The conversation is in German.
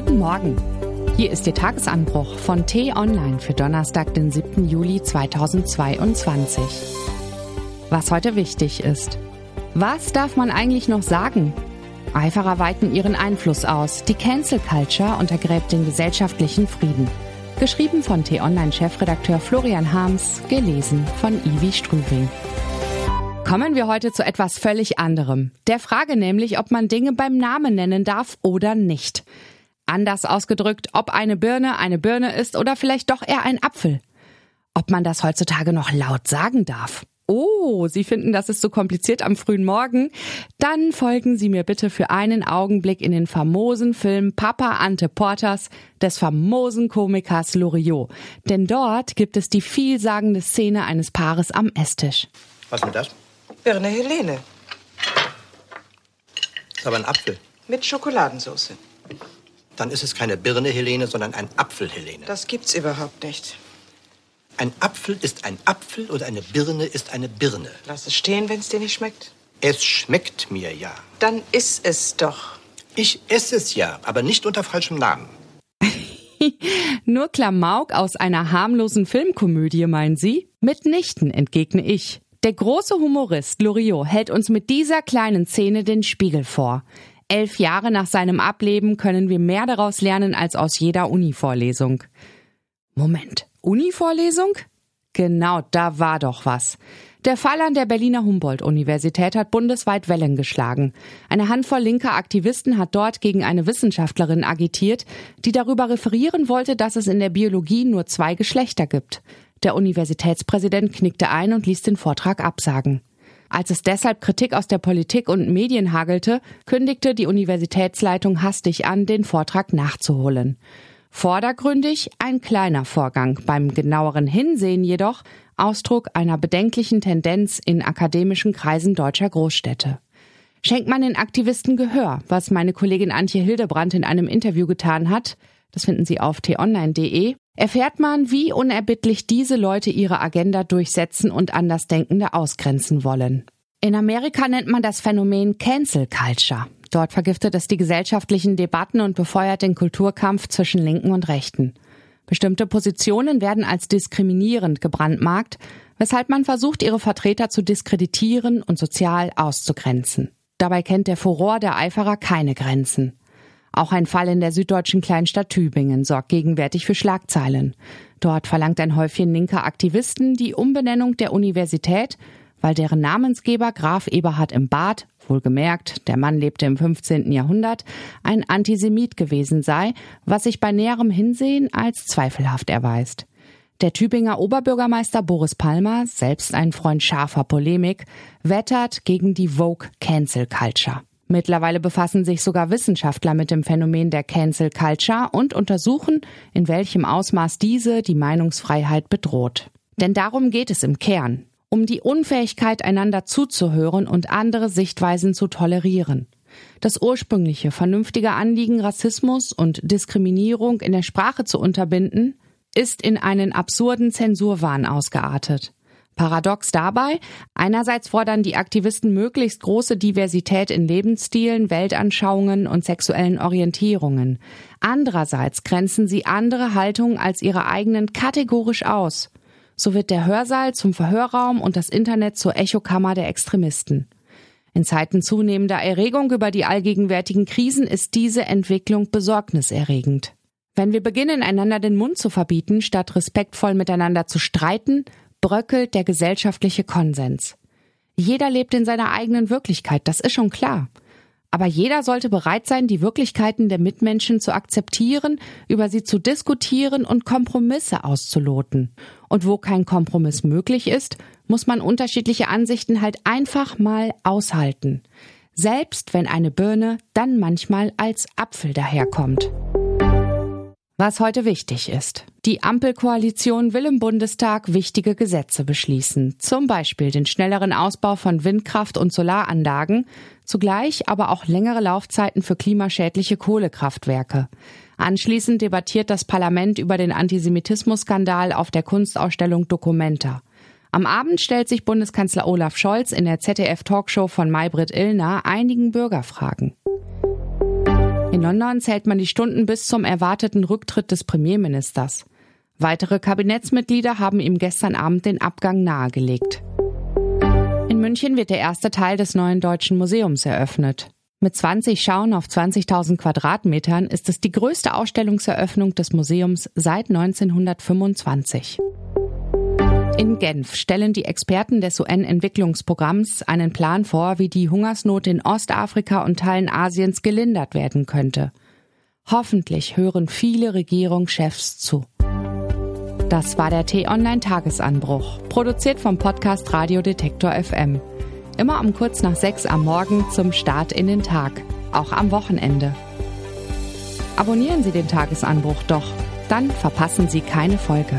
Guten Morgen. Hier ist Ihr Tagesanbruch von T-Online für Donnerstag, den 7. Juli 2022. Was heute wichtig ist. Was darf man eigentlich noch sagen? Eiferer weiten ihren Einfluss aus. Die Cancel Culture untergräbt den gesellschaftlichen Frieden. Geschrieben von T-Online-Chefredakteur Florian Harms, gelesen von Ivi Strüving. Kommen wir heute zu etwas völlig anderem. Der Frage nämlich, ob man Dinge beim Namen nennen darf oder nicht. Anders ausgedrückt, ob eine Birne eine Birne ist oder vielleicht doch eher ein Apfel. Ob man das heutzutage noch laut sagen darf. Oh, Sie finden, das ist so kompliziert am frühen Morgen? Dann folgen Sie mir bitte für einen Augenblick in den famosen Film Papa Ante Porters des famosen Komikers Loriot. Denn dort gibt es die vielsagende Szene eines Paares am Esstisch. Was mit das? Birne Helene Ist aber ein Apfel. mit Schokoladensauce. Dann ist es keine Birne Helene, sondern ein Apfel Helene. Das gibt's überhaupt nicht. Ein Apfel ist ein Apfel und eine Birne ist eine Birne. Lass es stehen, wenn's dir nicht schmeckt. Es schmeckt mir ja. Dann iss es doch. Ich esse es ja, aber nicht unter falschem Namen. Nur Klamauk aus einer harmlosen Filmkomödie, meinen Sie? Mitnichten, entgegne ich. Der große Humorist Loriot hält uns mit dieser kleinen Szene den Spiegel vor. Elf Jahre nach seinem Ableben können wir mehr daraus lernen als aus jeder Uni-Vorlesung. Moment, Uni-Vorlesung? Genau, da war doch was. Der Fall an der Berliner Humboldt-Universität hat bundesweit Wellen geschlagen. Eine Handvoll linker Aktivisten hat dort gegen eine Wissenschaftlerin agitiert, die darüber referieren wollte, dass es in der Biologie nur zwei Geschlechter gibt. Der Universitätspräsident knickte ein und ließ den Vortrag absagen. Als es deshalb Kritik aus der Politik und Medien hagelte, kündigte die Universitätsleitung hastig an, den Vortrag nachzuholen. Vordergründig ein kleiner Vorgang, beim genaueren Hinsehen jedoch Ausdruck einer bedenklichen Tendenz in akademischen Kreisen deutscher Großstädte. Schenkt man den Aktivisten Gehör, was meine Kollegin Antje Hildebrandt in einem Interview getan hat, das finden Sie auf t-online.de, erfährt man, wie unerbittlich diese Leute ihre Agenda durchsetzen und Andersdenkende ausgrenzen wollen. In Amerika nennt man das Phänomen Cancel Culture. Dort vergiftet es die gesellschaftlichen Debatten und befeuert den Kulturkampf zwischen Linken und Rechten. Bestimmte Positionen werden als diskriminierend gebrandmarkt, weshalb man versucht, ihre Vertreter zu diskreditieren und sozial auszugrenzen. Dabei kennt der Furor der Eiferer keine Grenzen. Auch ein Fall in der süddeutschen Kleinstadt Tübingen sorgt gegenwärtig für Schlagzeilen. Dort verlangt ein Häufchen linker Aktivisten die Umbenennung der Universität, weil deren Namensgeber Graf Eberhard im Bad, wohlgemerkt, der Mann lebte im 15. Jahrhundert, ein Antisemit gewesen sei, was sich bei näherem Hinsehen als zweifelhaft erweist. Der Tübinger Oberbürgermeister Boris Palmer, selbst ein Freund scharfer Polemik, wettert gegen die Vogue Cancel Culture. Mittlerweile befassen sich sogar Wissenschaftler mit dem Phänomen der Cancel Culture und untersuchen, in welchem Ausmaß diese die Meinungsfreiheit bedroht. Denn darum geht es im Kern, um die Unfähigkeit, einander zuzuhören und andere Sichtweisen zu tolerieren. Das ursprüngliche, vernünftige Anliegen, Rassismus und Diskriminierung in der Sprache zu unterbinden, ist in einen absurden Zensurwahn ausgeartet. Paradox dabei, einerseits fordern die Aktivisten möglichst große Diversität in Lebensstilen, Weltanschauungen und sexuellen Orientierungen. Andererseits grenzen sie andere Haltungen als ihre eigenen kategorisch aus. So wird der Hörsaal zum Verhörraum und das Internet zur Echokammer der Extremisten. In Zeiten zunehmender Erregung über die allgegenwärtigen Krisen ist diese Entwicklung besorgniserregend. Wenn wir beginnen, einander den Mund zu verbieten, statt respektvoll miteinander zu streiten, bröckelt der gesellschaftliche Konsens. Jeder lebt in seiner eigenen Wirklichkeit, das ist schon klar. Aber jeder sollte bereit sein, die Wirklichkeiten der Mitmenschen zu akzeptieren, über sie zu diskutieren und Kompromisse auszuloten. Und wo kein Kompromiss möglich ist, muss man unterschiedliche Ansichten halt einfach mal aushalten. Selbst wenn eine Birne dann manchmal als Apfel daherkommt. Was heute wichtig ist. Die Ampelkoalition will im Bundestag wichtige Gesetze beschließen, zum Beispiel den schnelleren Ausbau von Windkraft- und Solaranlagen, zugleich aber auch längere Laufzeiten für klimaschädliche Kohlekraftwerke. Anschließend debattiert das Parlament über den Antisemitismusskandal auf der Kunstausstellung Documenta. Am Abend stellt sich Bundeskanzler Olaf Scholz in der ZDF-Talkshow von Maybrit Illner einigen Bürgerfragen. In London zählt man die Stunden bis zum erwarteten Rücktritt des Premierministers. Weitere Kabinettsmitglieder haben ihm gestern Abend den Abgang nahegelegt. In München wird der erste Teil des neuen Deutschen Museums eröffnet. Mit 20 Schauen auf 20.000 Quadratmetern ist es die größte Ausstellungseröffnung des Museums seit 1925. In Genf stellen die Experten des UN-Entwicklungsprogramms einen Plan vor, wie die Hungersnot in Ostafrika und Teilen Asiens gelindert werden könnte. Hoffentlich hören viele Regierungschefs zu. Das war der T-Online-Tagesanbruch, produziert vom Podcast Radio Detektor FM. Immer um kurz nach sechs am Morgen zum Start in den Tag, auch am Wochenende. Abonnieren Sie den Tagesanbruch doch, dann verpassen Sie keine Folge.